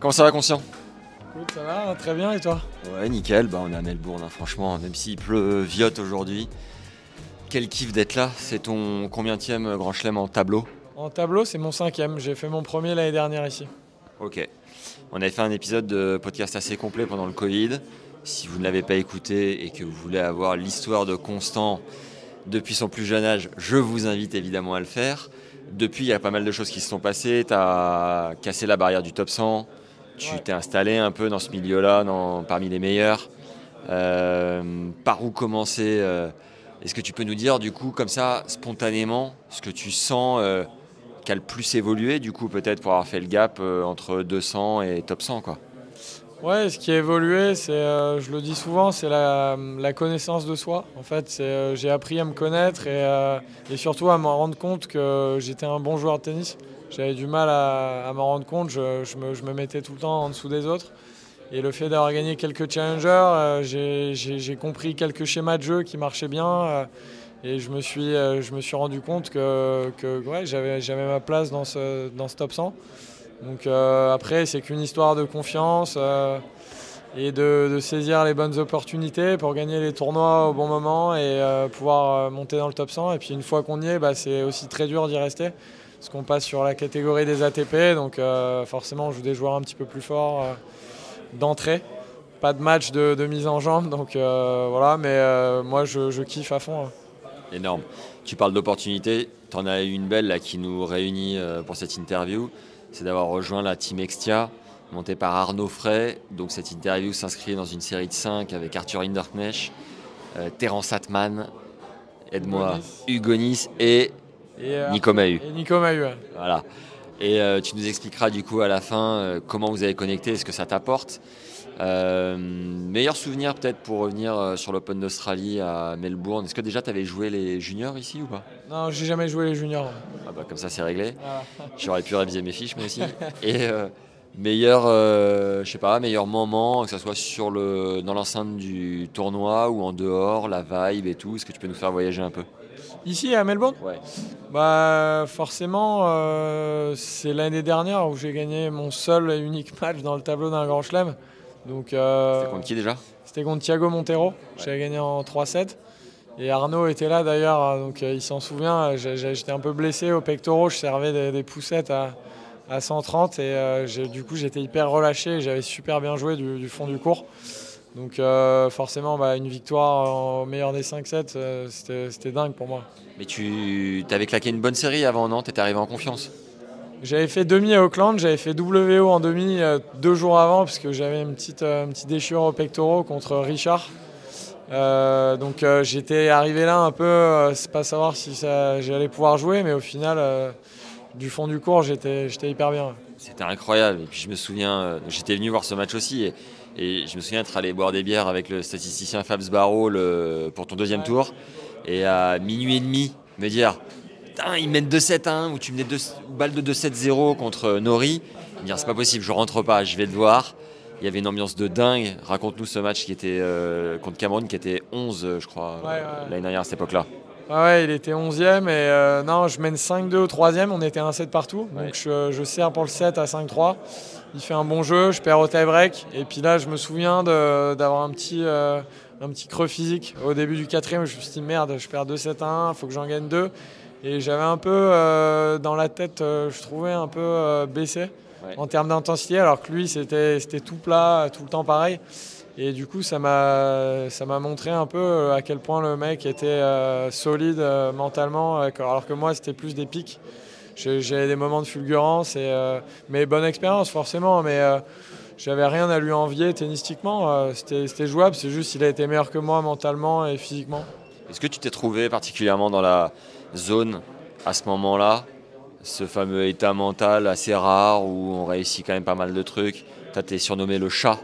Comment ça va, Conscient? Écoute, ça va, très bien et toi? Ouais, nickel. Bah, on est à Melbourne, hein, franchement, même s'il pleut, viote aujourd'hui. Quel kiff d'être là. C'est ton combienième Grand Chelem en tableau? En tableau, c'est mon cinquième. J'ai fait mon premier l'année dernière ici. Ok. On avait fait un épisode de podcast assez complet pendant le Covid. Si vous ne l'avez pas écouté et que vous voulez avoir l'histoire de Constant depuis son plus jeune âge, je vous invite évidemment à le faire. Depuis, il y a pas mal de choses qui se sont passées. Tu as cassé la barrière du top 100. Tu t'es installé un peu dans ce milieu-là, parmi les meilleurs. Euh, par où commencer euh, Est-ce que tu peux nous dire, du coup, comme ça, spontanément, ce que tu sens euh, a le plus évolué, du coup, peut-être pour avoir fait le gap euh, entre 200 et top 100, quoi? Ouais, ce qui a évolué, c'est, je le dis souvent, c'est la, connaissance de soi. En fait, j'ai appris à me connaître et, et surtout à me rendre compte que j'étais un bon joueur de tennis. J'avais du mal à, à m'en rendre compte, je, me, mettais tout le temps en dessous des autres. Et le fait d'avoir gagné quelques challengers, euh, j'ai, compris quelques schémas de jeu qui marchaient bien. euh, et je me suis, euh, je me suis rendu compte que, j'avais, ma place dans ce, top 100. Donc après, c'est qu'une histoire de confiance et de, saisir les bonnes opportunités pour gagner les tournois au bon moment et pouvoir monter dans le top 100. Et puis une fois qu'on y est, bah, c'est aussi très dur d'y rester parce qu'on passe sur la catégorie des ATP. Donc euh, forcément, on joue des joueurs un petit peu plus forts euh, d'entrée. Pas de match de, de mise en jambe, donc euh, voilà, mais moi je, je kiffe à fond. hein. Énorme. Tu parles d'opportunités. Tu en as eu une belle là, qui nous réunit pour cette interview. C'est d'avoir rejoint la team Extia, montée par Arnaud Frey. Donc cette interview s'inscrit dans une série de 5 avec Arthur Hinderknecht, Terence Atman, aide-moi, Hugo Nice et Et, euh, Nico Mahut. Et Nico Mahut, ouais. Voilà. Et euh, tu nous expliqueras du coup à la fin euh, comment vous avez connecté et ce que ça t'apporte. Euh, meilleur souvenir peut-être pour revenir sur l'Open d'Australie à Melbourne. Est-ce que déjà tu avais joué les juniors ici ou pas? Non, j'ai jamais joué les juniors. ah bah, Comme ça c'est réglé. Voilà. J'aurais pu réviser mes fiches moi aussi. Et meilleur, euh, je sais pas, meilleur moment, que ce soit sur le, dans l'enceinte du tournoi ou en dehors, la vibe et tout. Est-ce que tu peux nous faire voyager un peu? Ici à Melbourne? Ouais. Bah forcément, euh, c'est l'année dernière où j'ai gagné mon seul et unique match dans le tableau d'un Grand Chelem. Donc euh, C'était contre qui déjà? c'était contre Thiago Montero. J'avais gagné en 3-7. Et Arnaud était là d'ailleurs, hein, donc euh, il s'en souvient. J'étais un peu blessé au pectoraux, je servais des, des poussettes à, à 130 et euh, du coup j'étais hyper relâché. et J'avais super bien joué du, du fond du cours. Donc euh, forcément, bah, une victoire en- au meilleur des 5-7, euh, c'était dingue pour moi. Mais tu avais claqué une bonne série avant, non? T'étais arrivé en confiance J'avais fait demi à Auckland, j'avais fait WO en demi euh, deux jours avant parce que j'avais une petite, une petite déchirure au pectoraux contre Richard. Donc j'étais arrivé là un peu, c'est pas savoir si j'allais pouvoir jouer, mais au final, du fond du cours, j'étais hyper bien. C'était incroyable. Et puis je me souviens, j'étais venu voir ce match aussi. Et, et je me souviens être allé boire des bières avec le statisticien Fabs Barreau le- pour ton deuxième tour. Et à minuit et demi, me dire ils mènent 2-7 1 ou tu menais deux balles de 2-7-0 contre Nori. Me dire C'est pas possible, je rentre pas, je vais le voir. Il y avait une ambiance de dingue. Raconte-nous ce match qui était euh, contre Cameroun, qui était 11, euh, je crois, Ouais, ouais. l'année dernière à cette époque-là. Ah ouais, il était 11e et euh, non, je mène 5-2 au 3e, on était 1-7 partout. Ouais. Donc je, je sers pour le 7 à 5-3. Il fait un bon jeu, je perds au tie-break. Et puis là, je me souviens d'avoir un petit, euh, un petit creux physique au début du 4e. Je me suis dit merde, je perds 2-7-1, il faut que j'en gagne 2. Et j'avais un peu euh, dans la tête, euh, je trouvais un peu baissé Ouais. en termes d'intensité, alors que lui, c'était c'était tout plat, tout le temps pareil. Et du coup, ça m'a ça m'a montré un peu à quel point le mec était solide mentalement, alors que moi, c'était plus des pics. J'ai- des moments de fulgurance, et, euh, mais bonne expérience forcément. Mais euh, j'avais rien à lui envier tennistiquement. euh, C'était jouable, c'est juste qu'il a été meilleur que moi mentalement et physiquement. Est-ce que tu t'es trouvé particulièrement dans la zone à ce moment-là ce fameux état mental assez rare où on réussit quand même pas mal de trucs. Tu été surnommé le chat.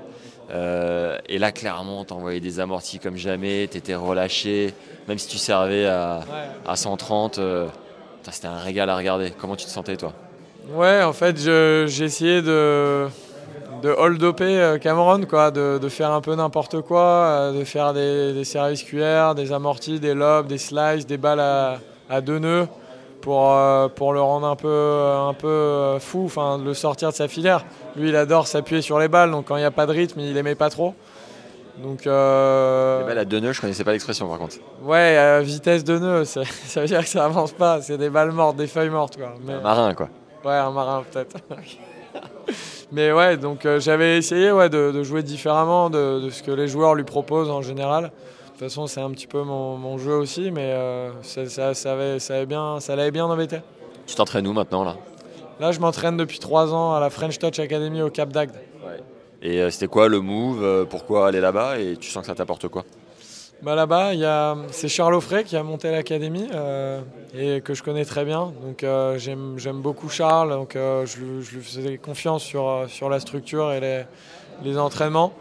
Euh, et là, clairement, t'envoyais des amortis comme jamais, t'étais relâché, même si tu servais à, à 130. euh, putain, C'était un régal à regarder. Comment tu te sentais, toi? Ouais, en fait, j'ai essayé de, de hold-upper euh, Cameron, quoi, de, faire un peu n'importe quoi, euh, de faire des, services QR, des amortis, des lobes, des slices, des balles à, deux nœuds pour, euh, pour le rendre un peu, un peu fou, enfin, le sortir de sa filière. Lui, il adore s'appuyer sur les balles, donc quand il n'y a pas de rythme, il aimait pas trop. Donc, euh, Les balles à deux nœuds, je connaissais pas l'expression par contre. ouais, vitesse de nœud, ça, ça veut dire que ça avance pas, c'est des balles mortes, des feuilles mortes. Quoi. Mais- Un marin, quoi. Ouais, un marin peut-être. Mais ouais, donc euh, j'avais essayé ouais, de, de jouer différemment de, de ce que les joueurs lui proposent en général. De toute façon, c'est un petit peu mon, mon jeu aussi, mais euh, ça, ça, ça avait, ça, avait bien, ça l'avait bien embêté. Tu t'entraînes où maintenant, là? Là, je m'entraîne depuis trois ans à la French Touch Academy au Cap d'Agde. Et euh, c'était quoi le move euh, Pourquoi aller là-bas Et tu sens que ça t'apporte quoi? Bah là-bas, c'est Charles Offray qui a monté l'académie euh, et que je connais très bien. Donc euh, j'aime, beaucoup Charles, donc je, lui, faisais confiance sur, sur la structure et les, les entraînements.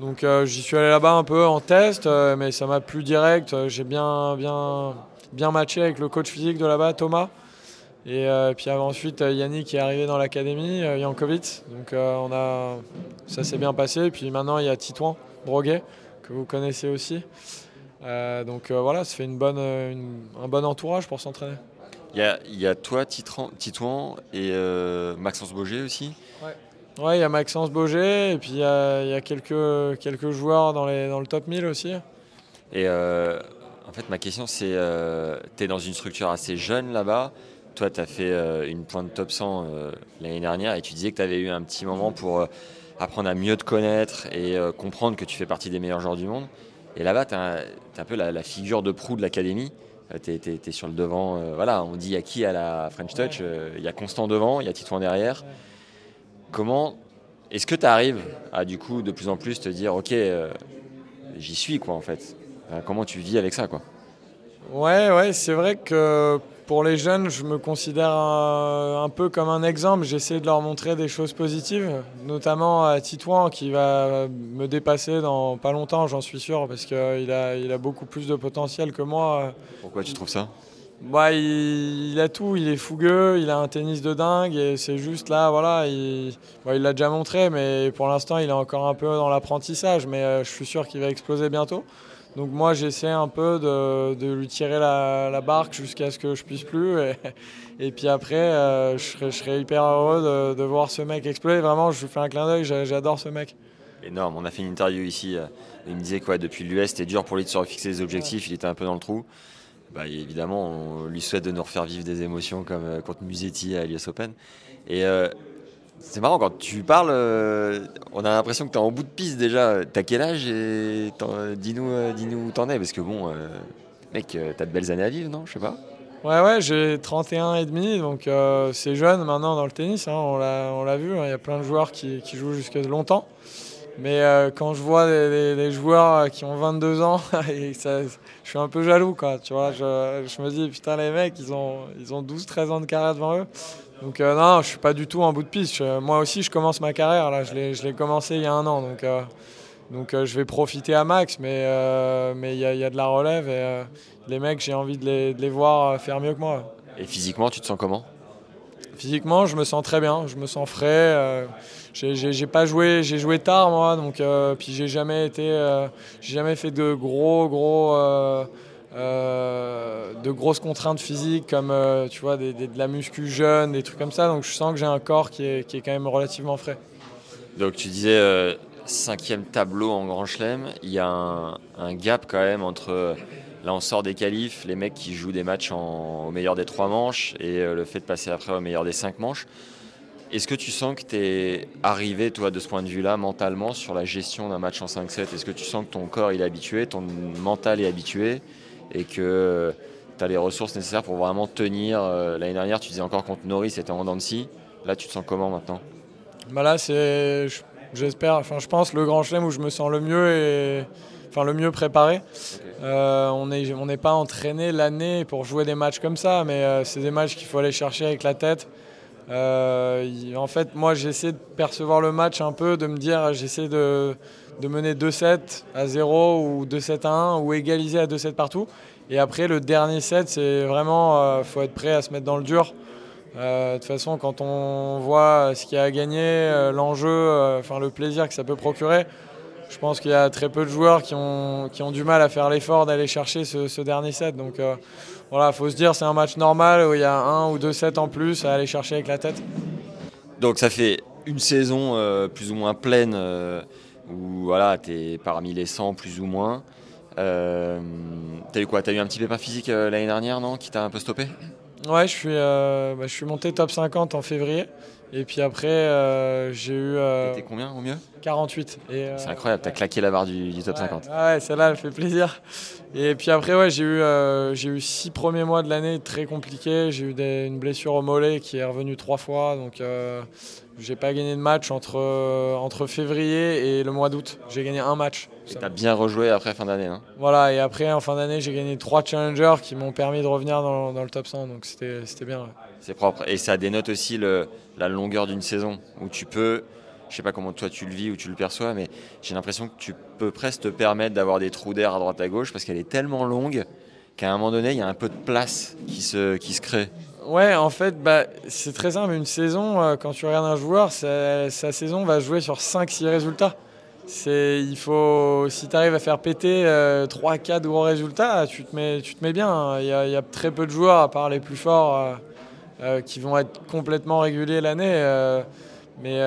Donc j'y suis allé là-bas un peu en test, mais ça m'a plu direct. J'ai bien, bien, bien matché avec le coach physique de là-bas, Thomas. Et euh, puis euh, ensuite, euh, Yannick est arrivé dans l'académie, euh, Jankovic. Donc euh, on a, ça s'est bien passé. Et puis maintenant, il y a Titouan Broguet, que vous connaissez aussi. Euh, donc euh, voilà, ça fait une bonne, euh, une- un bon entourage pour s'entraîner. Il y a, y a toi, Titran- Titouan et euh, Maxence Boger aussi. Ouais, il y a Maxence Boger et puis il y a, il y a quelques, quelques joueurs dans, les, dans le top 1000 aussi. Et euh, en fait, ma question, c'est tu es dans une structure assez jeune là-bas. Toi, tu as fait euh, une pointe top 100 euh, l'année dernière et tu disais que tu avais eu un petit moment pour euh, apprendre à mieux te connaître et comprendre que tu fais partie des meilleurs joueurs du monde. Et là-bas, tu es, un peu la, la figure de proue de l'académie. tu es, sur le devant. voilà, on dit il y a qui à la French Touch Il y a Constant devant, il y a Titouan derrière. Comment est-ce que tu arrives à du coup de plus en plus te dire ok, j'y suis quoi en fait? Comment tu vis avec ça quoi? Ouais, ouais, c'est vrai que pour les jeunes, je me considère un, un peu comme un exemple. J'essaie de leur montrer des choses positives, notamment à Titouan qui va me dépasser dans pas longtemps, j'en suis sûr, parce qu'il a, il a beaucoup plus de potentiel que moi. Pourquoi tu trouves ça? Bah, il, il a tout, il est fougueux, il a un tennis de dingue et c'est juste là, voilà, il bon, il l'a déjà montré, mais pour l'instant il est encore un peu dans l'apprentissage, mais euh, je suis sûr qu'il va exploser bientôt. Donc moi j'essaie un peu de, de lui tirer la, la barque jusqu'à ce que je puisse plus et, et puis après euh, je, serais, je serais hyper heureux de, de voir ce mec exploser. Vraiment je lui fais un clin d'œil, j'a- j'adore ce mec. Énorme, on a fait une interview ici. euh, il me disait que ouais, depuis l'US, c'était dur pour lui de se refixer des objectifs, il était un peu dans le trou. Bah, évidemment, on lui souhaite de nous refaire vivre des émotions comme euh, contre Musetti à l'US Open. Et euh, c'est marrant, quand tu parles, euh, on a l'impression que tu es en bout de piste déjà. T'as quel âge et t'en- dis-nous euh, dis-nous où t'en es Parce que bon, euh, mec, euh, t'as de belles années à vivre, non? Je sais pas. Ouais, ouais, j'ai 31 et demi, donc euh, c'est jeune maintenant dans le tennis, hein, on l'a vu, hein, il y a plein de joueurs qui, jouent jusque longtemps. Mais euh, quand je vois les joueurs qui ont 22 ans, et ça- je suis un peu jaloux, quoi, tu vois. Je, je me dis, putain, les mecs, ils ont, ils ont 12-13 ans de carrière devant eux. Donc euh, non, je suis pas du tout en bout de piste. Je- moi aussi, je commence ma carrière, là, je l'ai commencé il y a un an, donc, euh, donc euh, je vais profiter à max, mais mais il y, y a de la relève et les mecs, j'ai envie de les, de les voir faire mieux que moi. Et physiquement, tu te sens comment? Physiquement, je me sens très bien, je me sens frais. j'ai- pas joué, j'ai joué tard moi, donc puis j'ai jamais été, j'ai jamais fait de gros gros, euh, de grosses contraintes physiques comme euh, tu vois de la muscu jeune, des trucs comme ça. Donc je sens que j'ai un corps qui est, qui est quand même relativement frais. Donc tu disais euh, cinquième tableau en Grand Chelem, il y a un, gap quand même entre là on sort des qualifs, les mecs qui jouent des matchs au meilleur des trois manches et le fait de passer après au meilleur des cinq manches. Est-ce que tu sens que tu es arrivé toi de ce point de vue-là mentalement sur la gestion d'un match en 5-7 Est-ce que tu sens que ton corps il est habitué, ton mental est habitué? Et que tu as les ressources nécessaires pour vraiment tenir euh, L'année dernière tu disais encore contre Norris c'était en dents de scie. Là tu te sens comment maintenant? Bah là, c'est, je- j'espère, enfin, je pense le grand chelem où je me sens le mieux et enfin le mieux préparé. on n'est on n'est pas entraîné l'année pour jouer des matchs comme ça, mais c'est des matchs qu'il faut aller chercher avec la tête. en fait, moi, j'essaie de percevoir le match un peu, de me dire, j'essaie de, de mener 2-7 à 0 ou 2-7 à 1 ou égaliser à 2-7 partout. Et après, le dernier set, c'est vraiment, il faut être prêt à se mettre dans le dur. Euh, de toute façon, quand on voit ce qu'il y a à gagner, euh, l'enjeu, euh, enfin le plaisir que ça peut procurer, je pense qu'il y a très peu de joueurs qui ont, qui ont du mal à faire l'effort d'aller chercher ce, dernier set. Donc voilà, il faut se dire c'est un match normal où il y a un ou deux sets en plus à aller chercher avec la tête. Donc ça fait une saison plus ou moins pleine où voilà, tu es parmi les 100 plus ou moins. Euh, t'as eu quoi? T'as eu un petit pépin physique l'année dernière, non Qui t'a un peu stoppé? Ouais, je suis, euh, bah, je suis monté top 50 en février. Et puis après, euh, j'ai eu. Euh, T'étais combien au mieux? 48. C'est incroyable, t'as claqué la barre du, top 50. Ouais, celle-là, elle fait plaisir. Et puis après, ouais, j'ai eu, j'ai eu six premiers mois de l'année très compliqués. J'ai eu une blessure au mollet qui est revenue trois fois. Donc j'ai pas gagné de match entre, euh, entre février et le mois d'août. J'ai gagné un match. Tu as bien rejoué après fin d'année. Hein voilà, et après en fin d'année, j'ai gagné trois challengers qui m'ont permis de revenir dans, dans, le top 100. Donc c'était bien. C'est propre. Et ça dénote aussi le, la longueur d'une saison où tu peux. Je sais pas comment toi tu le vis ou tu le perçois, mais j'ai l'impression que tu peux presque te permettre d'avoir des trous d'air à droite à gauche parce qu'elle est tellement longue qu'à un moment donné, il y a un peu de place qui se, qui se crée. Ouais, en fait, bah, c'est très simple. Une saison, euh, quand tu regardes un joueur, sa, saison va jouer sur 5-6 résultats. Il faut, si tu arrives à faire péter 3-4 euh, gros résultats, tu te mets, tu te mets bien. Il y, a, très peu de joueurs, à part les plus forts, euh, qui vont être complètement réguliers l'année. mais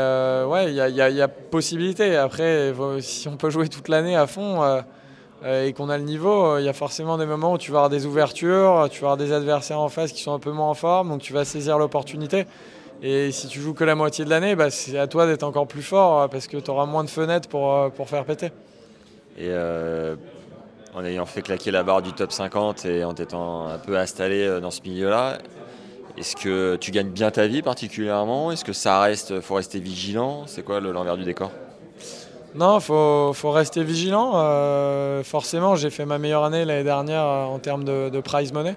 ouais, il y a, possibilité. Après, si on peut jouer toute l'année à fond et qu'on a le niveau, euh, il y a forcément des moments où tu vas avoir des ouvertures, tu vas avoir des adversaires en face qui sont un peu moins en forme, donc tu vas saisir l'opportunité. Et si tu joues que la moitié de l'année, bah, c'est à toi d'être encore plus fort euh, parce que tu auras moins de fenêtres pour, pour faire péter. Et en ayant fait claquer la barre du top 50 et en étant un peu installé dans ce milieu-là, est-ce que tu gagnes bien ta vie particulièrement? Est-ce que ça reste, faut rester vigilant? C'est quoi l'envers du décor? Non, il faut, rester vigilant. Euh, forcément, j'ai fait ma meilleure année l'année dernière euh, en termes de, prize money,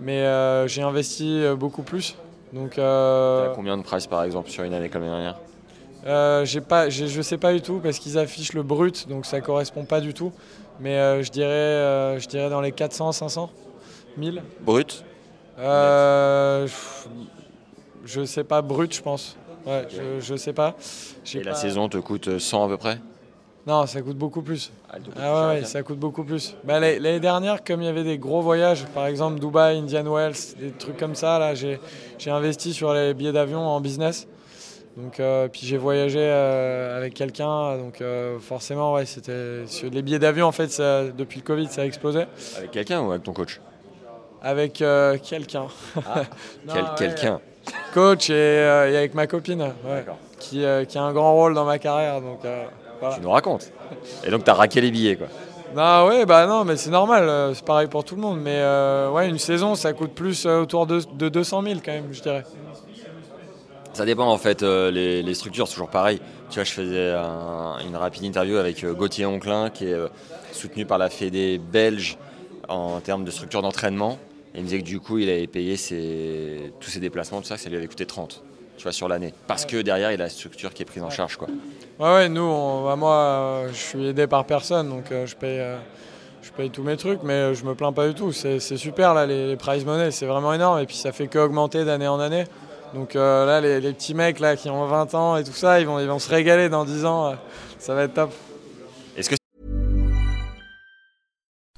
mais euh, j'ai investi beaucoup plus. Donc, combien de prize par exemple sur une année comme l'année dernière? J'ai pas, Je ne sais pas du tout parce qu'ils affichent le brut, donc ça ne correspond pas du tout. Mais je, dirais, je dirais dans les 400, 500, 1000. Brut? Je ne sais pas, brut je pense. Ouais, je, sais pas. Et la saison te coûte 100 à peu près? Non, ça coûte beaucoup plus. Ah, ah ouais, ça coûte beaucoup plus. Bah, L'année dernière, comme il y avait des gros voyages, par exemple Dubaï, Indian Wells, des trucs comme ça, là, j'ai investi sur les billets d'avion en business. Donc, euh, puis j'ai voyagé euh, avec quelqu'un, donc euh, forcément, ouais, c'était les billets d'avion en fait, depuis le Covid, ça a explosé. Avec quelqu'un ou avec ton coach? Avec quelqu'un. Ah, quel, quelqu'un coach euh, et, avec ma copine, qui, euh, qui, a un grand rôle dans ma carrière. Donc, euh, Tu nous racontes. Et donc tu as raqué les billets quoi. Non, ouais, bah non, mais c'est normal, c'est pareil pour tout le monde. Mais ouais, une saison, ça coûte plus autour de, de 200 000 quand même, je dirais. Ça dépend en fait, les, les, structures, c'est toujours pareil. Tu vois, je faisais une rapide interview avec Gauthier Onclin, qui est soutenu par la Fédé belge en termes de structure d'entraînement. Et il me disait que du coup, il avait payé tous ses déplacements, tout ça, ça lui avait coûté 30 tu vois, sur l'année. Parce que derrière, il a la structure qui est prise en charge. Quoi. Ouais, ouais nous, bah, moi, je suis aidé par personne, donc euh, je, paye, euh, je paye tous mes trucs, mais euh, je me plains pas du tout. C'est super, là, les, prize money, c'est vraiment énorme, et puis ça fait qu'augmenter d'année en année. Donc là, les, les, petits mecs là, qui ont 20 ans et tout ça, ils vont, ils vont se régaler dans 10 ans. ça va être top.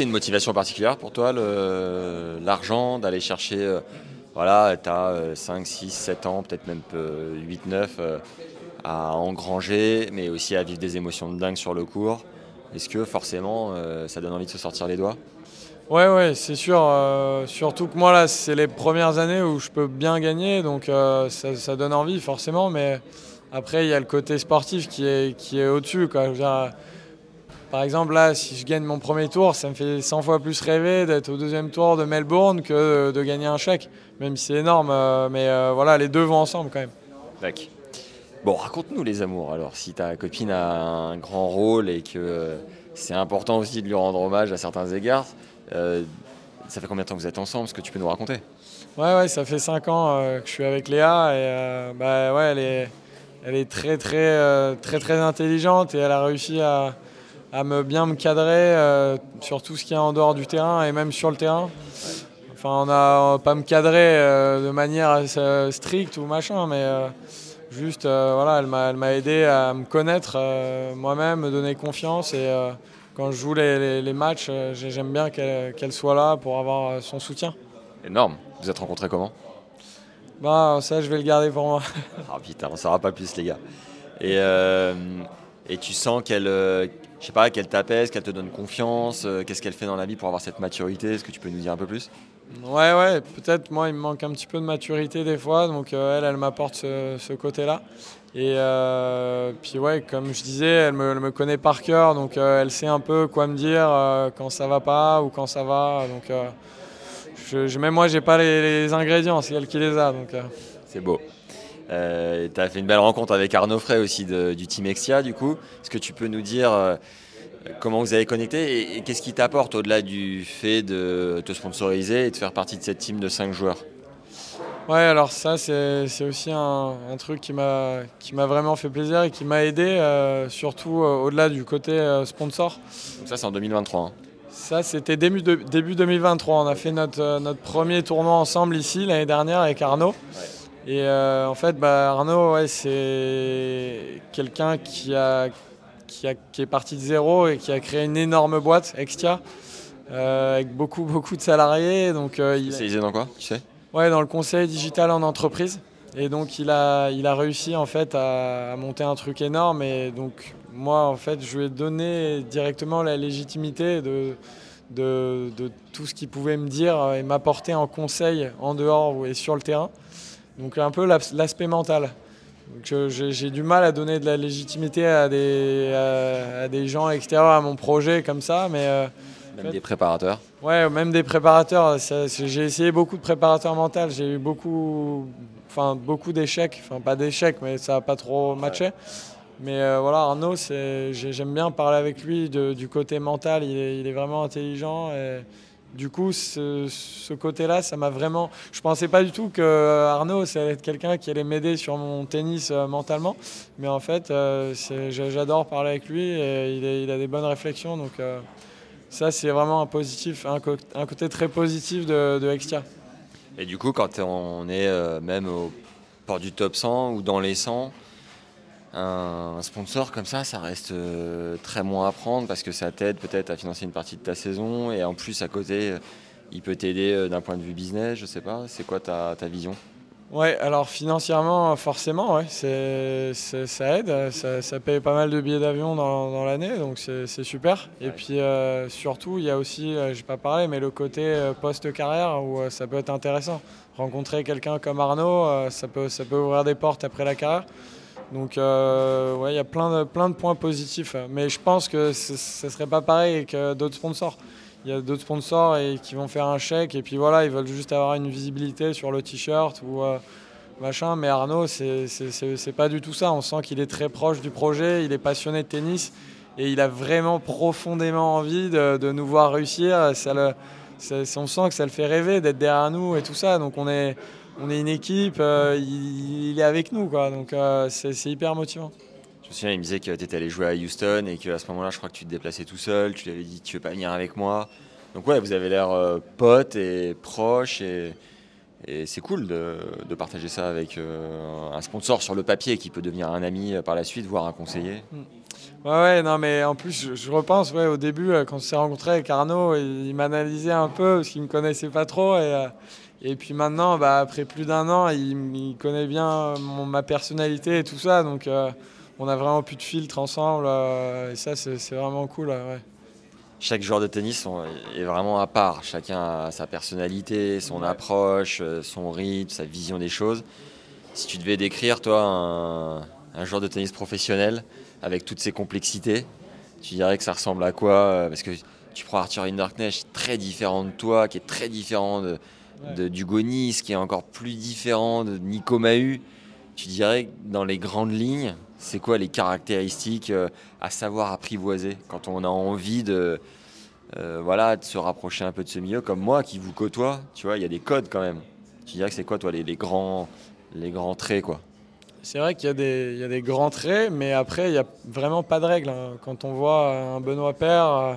C'est une motivation particulière pour toi, l'argent, d'aller chercher, euh, voilà, tu as 5, 6, 7 ans, peut-être même 8, 9, euh, à engranger, mais aussi à vivre des émotions de dingue sur le cours. Est-ce que forcément euh, ça donne envie de se sortir les doigts? Ouais, ouais, c'est sûr. euh, surtout que moi, là, c'est les premières années où je peux bien gagner, donc euh, ça, donne envie, forcément. Mais après, il y a le côté sportif qui est, qui est au-dessus. quoi. Je veux dire, par exemple, là, si je gagne mon premier tour, ça me fait 100 fois plus rêver d'être au deuxième tour de Melbourne que de, gagner un chèque, même si c'est énorme. euh, mais euh, voilà, les deux vont ensemble quand même. D'accord. Bon, raconte-nous les amours alors, si ta copine a un grand rôle et que euh, c'est important aussi de lui rendre hommage à certains égards. euh, ça fait combien de temps que vous êtes ensemble Ce que tu peux nous raconter? Ouais, ouais, ça fait 5 ans euh, que je suis avec Léa et euh, bah, ouais, elle est, elle est très, très, très, très intelligente et elle a réussi à, à me bien me cadrer euh, sur tout ce qui est en dehors du terrain et même sur le terrain. Enfin, on a pas me cadrer euh, de manière assez stricte ou machin, mais euh, juste, euh, voilà, elle m'a, aidé à me connaître euh, moi-même, me donner confiance et euh, quand je joue les, les- les matchs, euh, j'ai- j'aime bien qu'elle, soit là pour avoir euh, son soutien. Énorme. Vous êtes rencontrés comment? Bah, ça, je vais le garder pour moi. Ah putain, on ne saura pas plus les gars. Et, euh, et tu sens qu'elle, euh, je sais pas, qu'elle t'apaise, qu'elle te donne confiance. euh, Qu'est-ce qu'elle fait dans la vie pour avoir cette maturité? Est-ce que tu peux nous dire un peu plus? Ouais, ouais, peut-être moi, il me manque un petit peu de maturité des fois, donc euh, elle, elle m'apporte ce, ce côté-là. Et euh, puis ouais, comme je disais, elle me, elle me connaît par cœur, donc elle sait un peu quoi me dire quand ça va pas ou quand ça va. Donc je, je- même moi, j'ai pas les, les ingrédients, c'est elle qui les a. Donc. C'est beau. Euh, tu as fait une belle rencontre avec Arnaud Frey aussi de- du team Exia du coup. Est-ce que tu peux nous dire euh, comment vous avez connecté et, et qu'est-ce qui t'apporte au-delà du fait de te sponsoriser et de faire partie de cette team de 5 joueurs? Ouais, alors ça, c'est aussi un, un truc qui m'a vraiment fait plaisir et qui m'a aidé, euh, surtout euh, au-delà du côté sponsor. Donc ça c'est en 2023. hein. Ça, c'était début, de- début 2023. On a fait notre, notre premier tournoi ensemble ici l'année dernière avec Arnaud. Et euh, en fait, bah, Arnaud, ouais, c'est quelqu'un qui, a, qui, a- qui est parti de zéro et qui a créé une énorme boîte, Extia, euh, avec beaucoup, beaucoup de salariés. Donc, euh, il, Spécialisé dans quoi? Tu sais Ouais, dans le conseil digital en entreprise. Et donc, il a, il a réussi en fait à, à monter un truc énorme. Et donc, moi, en fait, je lui ai donné directement la légitimité de, de, de tout ce qu'il pouvait me dire et m'apporter en conseil en dehors et sur le terrain. Donc, un peu l'as- l'aspect mental. Je- j'ai du mal à donner de la légitimité à des, à, à des gens extérieurs à mon projet comme ça, mais. euh, Même fait- des préparateurs. Ouais, même des préparateurs. J'ai essayé beaucoup de préparateurs mentaux. J'ai eu beaucoup, enfin beaucoup d'échecs. Enfin pas d'échecs, mais ça n'a pas trop matché. Mais euh, voilà, Arnaud, j'aime bien parler avec lui de- du côté mental. Il est, il est vraiment intelligent. Et du coup, ce, côté-là, ça m'a vraiment. Je pensais pas du tout que Arnaud, ça allait être quelqu'un qui allait m'aider sur mon tennis euh, mentalement. Mais en fait, euh, j'adore parler avec lui et il, a des bonnes réflexions. Donc euh, ça, c'est vraiment un positif, un, côté très positif de, de. Et du coup, quand on est euh, même au port du top 100 ou dans les 100, un, sponsor comme ça, ça reste euh, très moins à prendre parce que ça t'aide peut-être à financer une partie de ta saison et en plus à côté, euh, il peut t'aider euh, d'un point de vue business, je sais pas. C'est quoi ta, ta vision? Ouais, alors financièrement, forcément, ouais, ça aide. Ça, ça paye pas mal de billets d'avion dans, dans l'année, donc c'est, super. Et puis euh, surtout, il y a aussi, euh, j'ai pas parlé, mais le côté euh, post-carrière où ça peut être intéressant. Rencontrer quelqu'un comme Arnaud, ça, peut, ça peut ouvrir des portes après la carrière. Donc, euh, ouais, il y a plein de, plein de points positifs. Mais je pense que ce ne serait pas pareil que d'autres sponsors. Il y a d'autres sponsors et, qui vont faire un chèque et puis voilà, ils veulent juste avoir une visibilité sur le t-shirt ou euh, machin. Mais Arnaud, c'est pas du tout ça. On sent qu'il est très proche du projet, il est passionné de tennis et il a vraiment profondément envie de, de nous voir réussir. On sent que ça le fait rêver d'être derrière nous et tout ça. Donc on est, on est une équipe, euh, il, il est avec nous. Quoi. Donc euh, c'est hyper motivant. Je me souviens, il me disait que tu étais allé jouer à Houston et qu'à ce moment-là, je crois que tu te déplaçais tout seul. Tu lui avais dit Tu veux pas venir avec moi? Donc, ouais, vous avez l'air euh, potes et proches et, et c'est cool de, de partager ça avec euh, un sponsor sur le papier qui peut devenir un ami par la suite, voire un conseiller. Ouais, ouais, non, mais en plus, je, je repense, ouais, au début, quand on s'est rencontré avec Arnaud, il, il m'analysait un peu parce qu'il me connaissait pas trop et Et puis maintenant, bah, après plus d'un an, il, connaît bien ma personnalité et tout ça. Donc on a vraiment plus de filtre ensemble. et ça, c'est vraiment cool. Chaque joueur de tennis est vraiment à part. Chacun a sa personnalité, son approche, son rythme, sa vision des choses. Si tu devais décrire, toi, un, un joueur de tennis professionnel avec toutes ses complexités, tu dirais que ça ressemble à quoi? Euh, Parce que tu prends Arthur Hinderknecht, très différent de toi, qui est très différent de, du Gonis, qui est encore plus différent de Nico Mahut. Tu dirais que dans les grandes lignes, c'est quoi les caractéristiques euh, à savoir apprivoiser quand on a envie de, euh, voilà, de se rapprocher un peu de ce milieu, comme moi qui vous côtoie, tu vois, il y a des codes quand même. Tu dirais que c'est quoi, toi, les, les, grands, les grands traits, quoi? C'est vrai qu'il y, y, a des grands traits, mais après, il n'y a vraiment pas de règles. Hein. Quand on voit un Benoît Père, euh,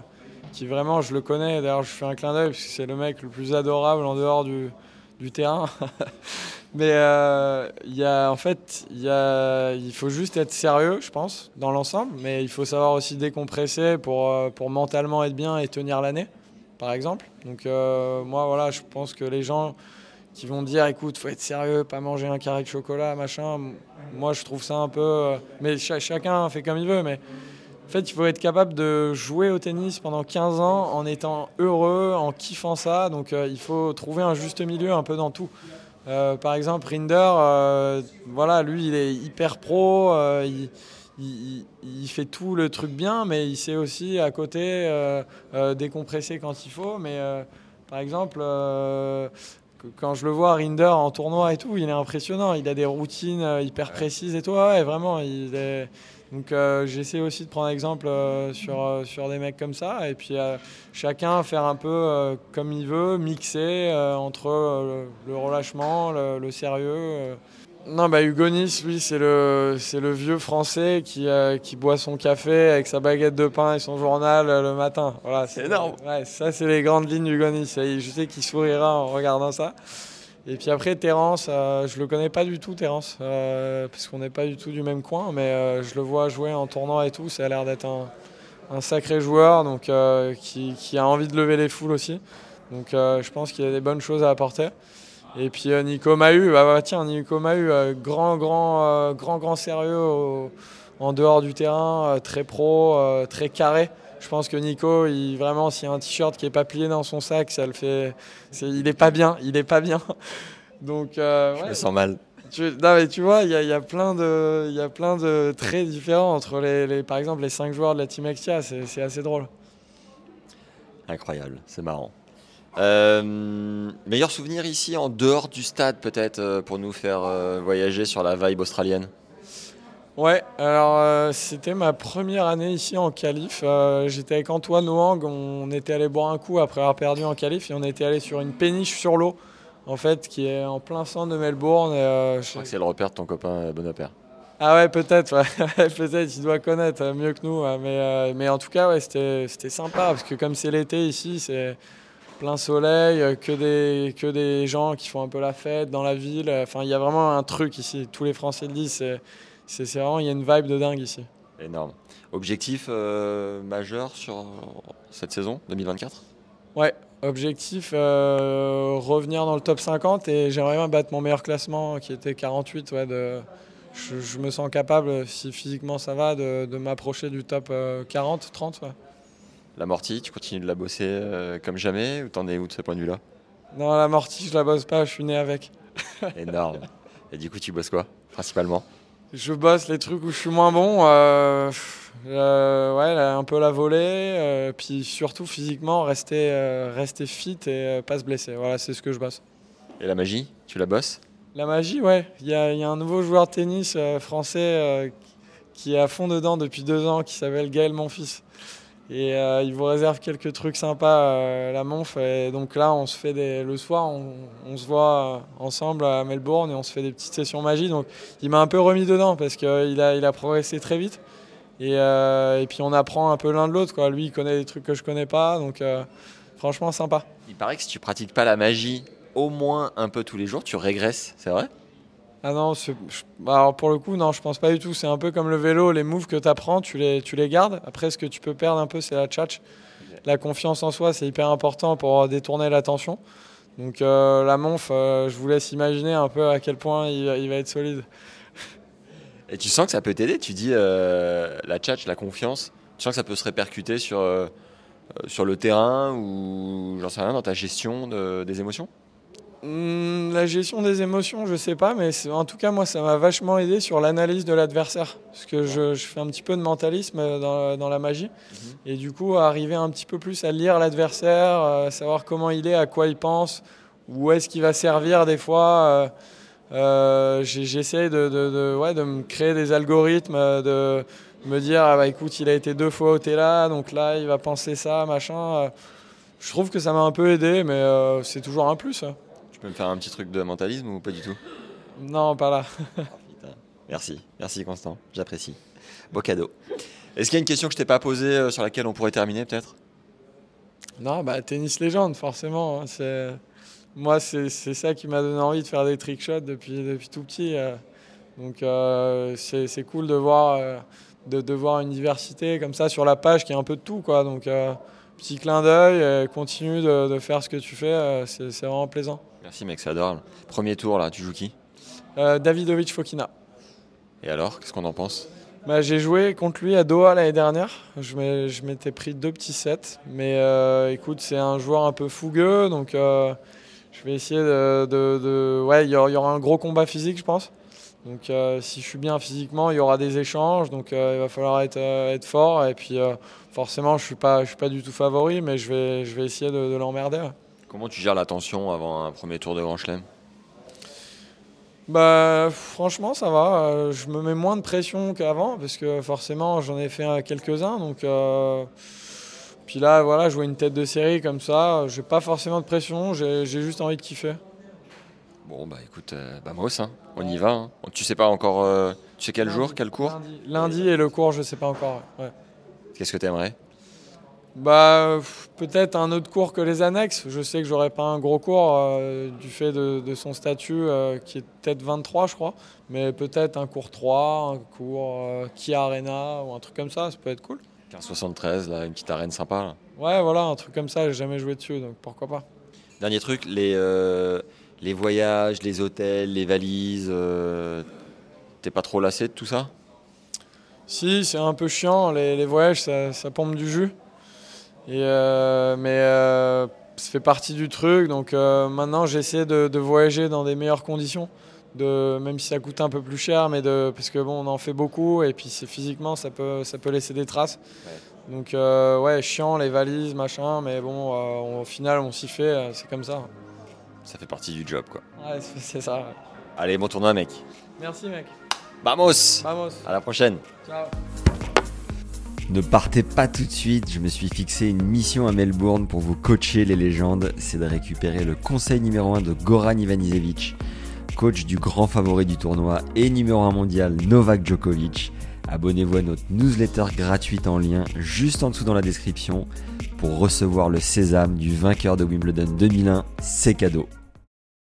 qui vraiment, je le connais, d'ailleurs, je fais un clin d'œil, parce que c'est le mec le plus adorable en dehors du, terrain. mais euh, y a, en fait, il, faut juste être sérieux, je pense, dans l'ensemble, mais il faut savoir aussi décompresser pour, euh, pour mentalement être bien et tenir l'année, par exemple. Donc, moi, voilà, je pense que les gens qui vont dire écoute, faut être sérieux, pas manger un carré de chocolat, machin. Moi, je trouve ça un peu. Euh, mais chacun fait comme il veut, mais en fait, il faut être capable de jouer au tennis pendant 15 ans en étant heureux, en kiffant ça. Donc, euh, il faut trouver un juste milieu un peu dans tout. Euh, par exemple, Rinder, voilà, lui, il est hyper pro. Il, il, il, fait tout le truc bien, mais il sait aussi à côté décompresser quand il faut. Mais par exemple, quand je le vois, Rinder en tournoi et tout, il est impressionnant. Il a des routines euh, hyper précises et tout. Ouais, vraiment, il est... Donc euh, j'essaie aussi de prendre exemple euh, sur, sur des mecs comme ça. Et puis chacun faire un peu comme il veut, mixer entre le, relâchement, le sérieux. Non, bah Hugonis, lui, c'est le, c'est le vieux français qui, euh, qui boit son café avec sa baguette de pain et son journal euh, le matin. Voilà, c'est énorme. Ouais, ça, c'est les grandes lignes d'Hugonis. Je sais qu'il sourira en regardant ça. Et puis après, Terence, euh, je le connais pas du tout, Terence, parce qu'on n'est pas du tout du même coin, mais je le vois jouer en tournoi et tout. Ça a l'air d'être un, sacré joueur, donc qui, qui, a envie de lever les foules aussi. Donc je pense qu'il y a des bonnes choses à apporter. Et puis euh, Nico Mahu, bah, bah, tiens, Nico Mahu, euh, grand, grand, euh, grand, grand sérieux en dehors du terrain, très pro, très carré. Je pense que Nico, il, vraiment, s'il y a un t-shirt qui n'est pas plié dans son sac, ça le fait. il n'est pas bien, il n'est pas bien. Donc, Je me sens mal. Tu, non, mais tu vois, il y, y, a plein de, il y a plein de traits différents entre les, les, par exemple, les cinq joueurs de la Team Exia. C'est assez drôle. Incroyable, c'est marrant. Euh, meilleur souvenir ici en dehors du stade peut-être euh, pour nous faire euh, voyager sur la vibe australienne? Ouais, alors c'était ma première année ici en qualif. J'étais avec Antoine Wang, on était allé boire un coup après avoir perdu en qualif et on était allé sur une péniche sur l'eau en fait qui est en plein centre de Melbourne. je crois que c'est le repère de ton copain Bonaparte. Ah ouais, peut-être, peut-être, il doit connaître mieux que nous. Mais, mais en tout cas, ouais, c'était sympa parce que comme c'est l'été ici, c'est plein soleil, euh, que des, que des gens qui font un peu la fête dans la ville. Enfin, il y a vraiment un truc ici. Tous les Français le disent. C'est, vraiment, il y a une vibe de dingue ici. Énorme. Objectif euh, majeur sur cette saison 2024 Ouais, objectif euh, revenir dans le top 50 et j'aimerais bien battre mon meilleur classement qui était 48. Ouais, de, je, me sens capable, si physiquement ça va, de, de m'approcher du top 40, 30. Ouais. L'amorti, tu continues de la bosser euh, comme jamais ou t'en es où de ce point de vue-là? Non, l'amorti, je la bosse pas, je suis né avec. Énorme. Et du coup, tu bosses quoi, principalement? Je bosse les trucs où je suis moins bon. Euh, euh, ouais, un peu la volée, puis surtout physiquement, rester, rester fit et pas se blesser. Voilà, c'est ce que je bosse. Et la magie, tu la bosses? La magie, ouais. Il y, a un nouveau joueur de tennis français qui est à fond dedans depuis deux ans, qui s'appelle Gaël Monfils. Et euh, il vous réserve quelques trucs sympas euh, la Monf. Et donc là, on se fait le soir, on, se voit euh, ensemble à Melbourne et on se fait des petites sessions magie. Donc il m'a un peu remis dedans parce qu'il a, il a progressé très vite. Et, et puis on apprend un peu l'un de l'autre. Lui, il connaît des trucs que je connais pas. Donc franchement, sympa. Il paraît que si tu pratiques pas la magie au moins un peu tous les jours, tu régresses, c'est vrai? Ah non, alors pour le coup, non, je pense pas du tout. C'est un peu comme le vélo, les moves que tu apprends, tu les, tu les gardes. Après, ce que tu peux perdre un peu, c'est la tchatch. La confiance en soi, c'est hyper important pour détourner l'attention. Donc la monf, je vous laisse imaginer un peu à quel point il, il va être solide. Et tu sens que ça peut t'aider? Tu dis la tchatch, la confiance, tu sens que ça peut se répercuter sur, sur le terrain ou j'en sais rien dans ta gestion des émotions? Hmm, la gestion des émotions, je sais pas, mais en tout cas, moi, ça m'a vachement aidé sur l'analyse de l'adversaire. Parce que je, fais un petit peu de mentalisme dans, la magie. Mhm. Et du coup, arriver un petit peu plus à lire l'adversaire, à savoir comment il est, à quoi il pense, où est-ce qu'il va servir des fois. Euh, euh, j'essaie de, de, me créer des algorithmes, de me dire, ah bah, écoute, il a été deux fois au là, donc là, il va penser ça, machin. Je trouve que ça m'a un peu aidé, mais euh, c'est toujours un plus. Peux me faire un petit truc de mentalisme ou pas du tout? Non, pas là. merci, merci Constant, j'apprécie. Beau cadeau. Est-ce qu'il y a une question que je t'ai pas posée euh, sur laquelle on pourrait terminer peut-être? Non, bah tennis légende forcément. Hein, c'est moi c'est ça qui m'a donné envie de faire des trick shots depuis depuis tout petit. Euh. Donc euh, c'est cool de voir de, voir une diversité comme ça sur la page qui est un peu de tout quoi. Donc petit clin d'œil, continue de, de, faire ce que tu fais, c'est vraiment plaisant. Merci mec, c'est adorable. Premier tour là, tu joues qui? Euh, Davidovic Fokina. Et alors, qu'est-ce qu'on en pense? Bah, J'ai joué contre lui à Doha l'année dernière. Je m'étais pris deux petits sets. Mais euh, écoute, c'est un joueur un peu fougueux. Donc euh, je vais essayer de. Ouais, il y, aura un gros combat physique, je pense. Donc si je suis bien physiquement, il y aura des échanges. Donc il va falloir être, être fort. Et puis forcément, je ne suis, pas, je suis pas du tout favori. Mais je vais, je vais essayer de, l'emmerder. Comment tu gères la tension avant un premier tour de Grand Chelem? Bah, franchement, ça va. Euh, je me mets moins de pression qu'avant parce que forcément, j'en ai fait quelques-uns. Donc, euh, puis là, voilà, jouer une tête de série comme ça, j'ai pas forcément de pression. J'ai juste envie de kiffer. Bon, bah écoute, euh, bah moi hein. on y va. Hein. Tu sais pas encore, tu sais quel jour, quel cours lundi, et le cours, je sais pas encore. Qu'est-ce que tu aimerais bah, peut-être un autre cours que les annexes. Je sais que j'aurais pas un gros cours euh, du fait de, son statut euh, qui est peut-être 23, je crois. Mais peut-être un cours 3, un cours euh, Kia Arena ou un truc comme ça, ça peut être cool. 1573, là, une petite arène sympa. Ouais, voilà, un truc comme ça, j'ai jamais joué dessus, donc pourquoi pas. Dernier truc, les, les voyages, les hôtels, les valises, t'es pas trop lassé de tout ça? Si, c'est un peu chiant, les, les voyages, ça, ça pompe du jus. Et euh, mais euh, ça fait partie du truc. Donc euh, maintenant, j'essaie de, de, voyager dans des meilleures conditions. De, même si ça coûte un peu plus cher, mais de, parce que bon, on en fait beaucoup et puis physiquement, ça peut, ça peut laisser des traces. Donc ouais, chiant les valises, machin, mais bon, au final, on s'y fait, c'est comme ça. Ça fait partie du job, quoi. Ouais, c'est ça. Allez, bon tournoi, mec. Merci, mec. Vamos. Vamos. À la prochaine. Ciao. Ne partez pas tout de suite, je me suis fixé une mission à Melbourne pour vous coacher les légendes, c'est de récupérer le conseil numéro 1 de Goran Ivanisevic, coach du grand favori du tournoi et numéro 1 mondial Novak Djokovic. Abonnez-vous à notre newsletter gratuite en lien juste en dessous dans la description pour recevoir le sésame du vainqueur de Wimbledon 2001, c'est cadeau.